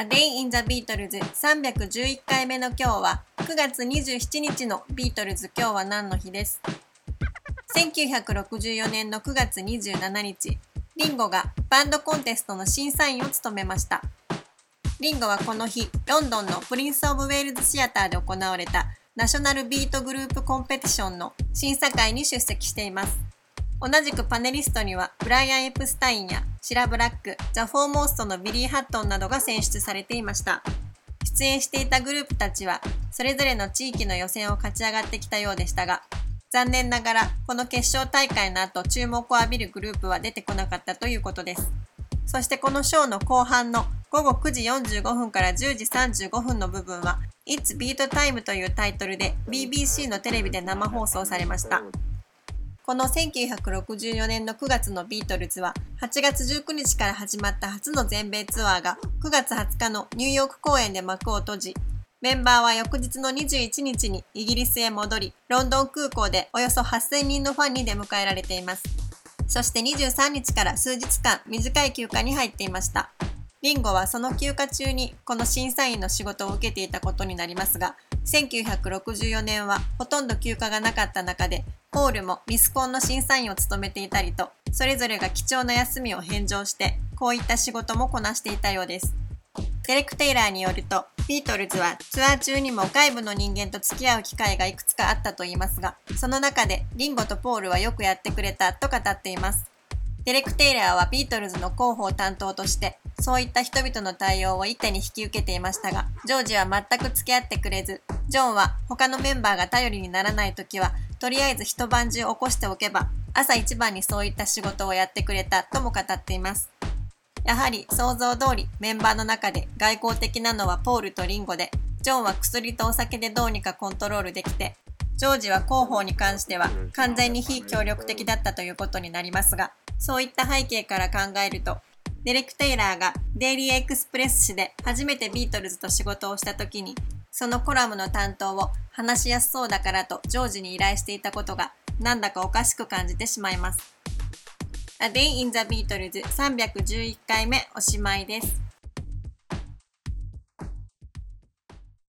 A Day in the Beatles 311回目の今日は9月27日のビートルズ今日は何の日です。1964年の9月27日リンゴがバンドコンテストの審査員を務めました。リンゴはこの日ロンドンのプリンス・オブ・ウェールズ・シアターで行われた National Beat Group Competition の審査会に出席しています。同じくパネリストにはブライアン・エプスタインやシラ・ブラック、ザ・フォーモーストのビリー・ハットンなどが選出されていました。出演していたグループたちはそれぞれの地域の予選を勝ち上がってきたようでしたが、残念ながらこの決勝大会の後注目を浴びるグループは出てこなかったということです。そしてこのショーの後半の午後9時45分から10時35分の部分は It's Beat Time というタイトルで BBC のテレビで生放送されました。この1964年の9月のビートルズは8月19日から始まった初の全米ツアーが9月20日のニューヨーク公演で幕を閉じメンバーは翌日の21日にイギリスへ戻りロンドン空港でおよそ8000人のファンに出迎えられています。そして23日から数日間短い休暇に入っていました。リンゴはその休暇中にこの審査員の仕事を受けていたことになりますが1964年はほとんど休暇がなかった中でポールもミスコンの審査員を務めていたりと、それぞれが貴重な休みを返上して、こういった仕事もこなしていたようです。デレク・テイラーによると、ビートルズはツアー中にも外部の人間と付き合う機会がいくつかあったと言いますが、その中でリンゴとポールはよくやってくれたと語っています。デレク・テイラーはビートルズの広報担当として、そういった人々の対応を一手に引き受けていましたが、ジョージは全く付き合ってくれず、ジョンは他のメンバーが頼りにならない時は、とりあえず一晩中起こしておけば、朝一番にそういった仕事をやってくれたとも語っています。やはり想像通りメンバーの中で外交的なのはポールとリンゴで、ジョンは薬とお酒でどうにかコントロールできて、ジョージは広報に関しては完全に非協力的だったということになりますが、そういった背景から考えると、デレク・テイラーがデイリーエクスプレス誌で初めてビートルズと仕事をした時に、そのコラムの担当を話しやすそうだからと常時に依頼していたことがなんだかおかしく感じてしまいます。A Day in the Beatles 311回目おしまいです。